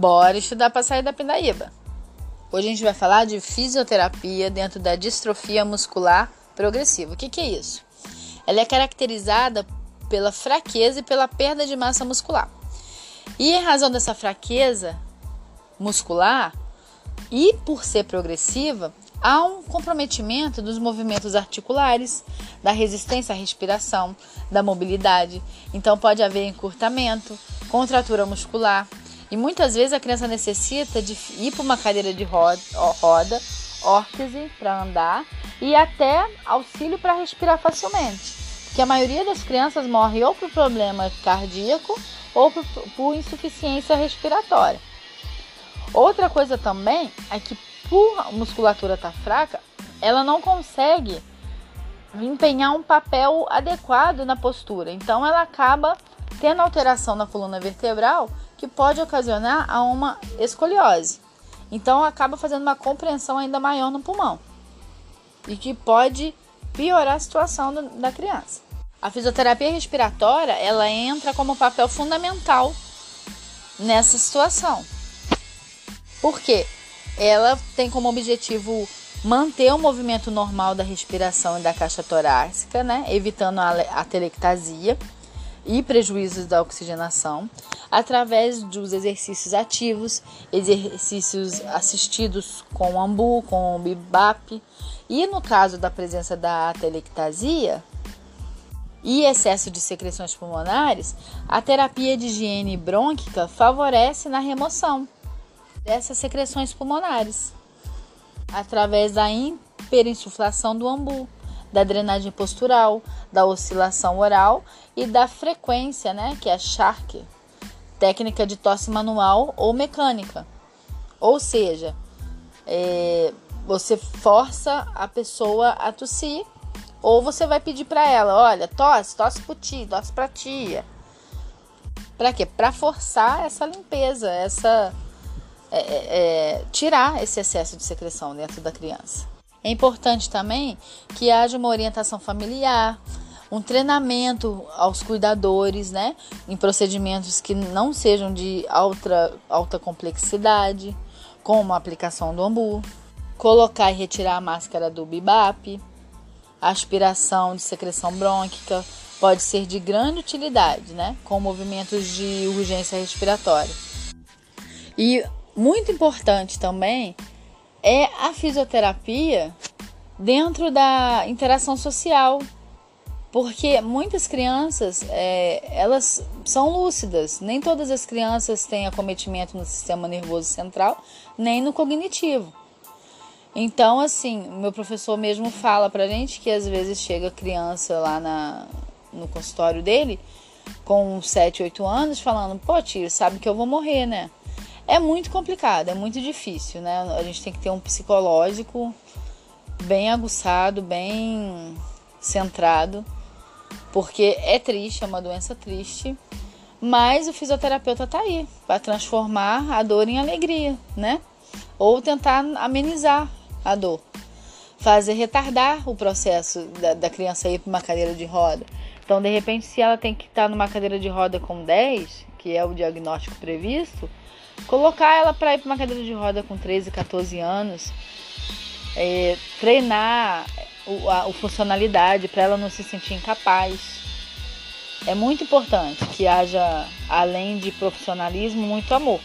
Bora estudar para sair da pindaíba. Hoje a gente vai falar de fisioterapia dentro da distrofia muscular progressiva. O que, que é isso? Ela é caracterizada pela fraqueza e pela perda de massa muscular. E em razão dessa fraqueza muscular e por ser progressiva, há um comprometimento dos movimentos articulares, da resistência à respiração, da mobilidade. Então pode haver encurtamento, contratura muscular, e muitas vezes a criança necessita de ir para uma cadeira de roda, roda órtese para andar e até auxílio para respirar facilmente. Porque a maioria das crianças morre ou por problema cardíaco ou por, por insuficiência respiratória. Outra coisa também é que por musculatura estar tá fraca, ela não consegue empenhar um papel adequado na postura. Então ela acaba tendo alteração na coluna vertebral que pode ocasionar a uma escoliose. Então acaba fazendo uma compreensão ainda maior no pulmão e que pode piorar a situação da criança. A fisioterapia respiratória ela entra como papel fundamental nessa situação. Por quê? Ela tem como objetivo manter o movimento normal da respiração e da caixa torácica, né? evitando a atelectasia e prejuízos da oxigenação através dos exercícios ativos, exercícios assistidos com ambu, com bibap e no caso da presença da atelectasia e excesso de secreções pulmonares, a terapia de higiene brônquica favorece na remoção dessas secreções pulmonares através da hiperinsuflação do ambu da drenagem postural, da oscilação oral e da frequência, né, que é a Shark, técnica de tosse manual ou mecânica. Ou seja, é, você força a pessoa a tossir ou você vai pedir para ela, olha, tosse, tosse pro ti, tosse pra tia. Para quê? Para forçar essa limpeza, essa é, é, é, tirar esse excesso de secreção dentro da criança. É importante também que haja uma orientação familiar, um treinamento aos cuidadores, né, em procedimentos que não sejam de alta, alta complexidade, como a aplicação do ambu, colocar e retirar a máscara do bibap, aspiração de secreção brônquica pode ser de grande utilidade, né, com movimentos de urgência respiratória. E muito importante também é a fisioterapia dentro da interação social, porque muitas crianças é, elas são lúcidas. Nem todas as crianças têm acometimento no sistema nervoso central, nem no cognitivo. Então, assim, meu professor mesmo fala pra gente que às vezes chega criança lá na, no consultório dele com 7, 8 anos falando: pô, tio, sabe que eu vou morrer, né? É muito complicado, é muito difícil, né? A gente tem que ter um psicológico bem aguçado, bem centrado, porque é triste, é uma doença triste, mas o fisioterapeuta tá aí para transformar a dor em alegria, né? Ou tentar amenizar a dor, fazer retardar o processo da, da criança ir para uma cadeira de roda. Então, de repente, se ela tem que estar tá numa cadeira de roda com 10, que é o diagnóstico previsto, Colocar ela para ir para uma cadeira de roda com 13, 14 anos, é, treinar o, a, a funcionalidade para ela não se sentir incapaz. É muito importante que haja, além de profissionalismo, muito amor.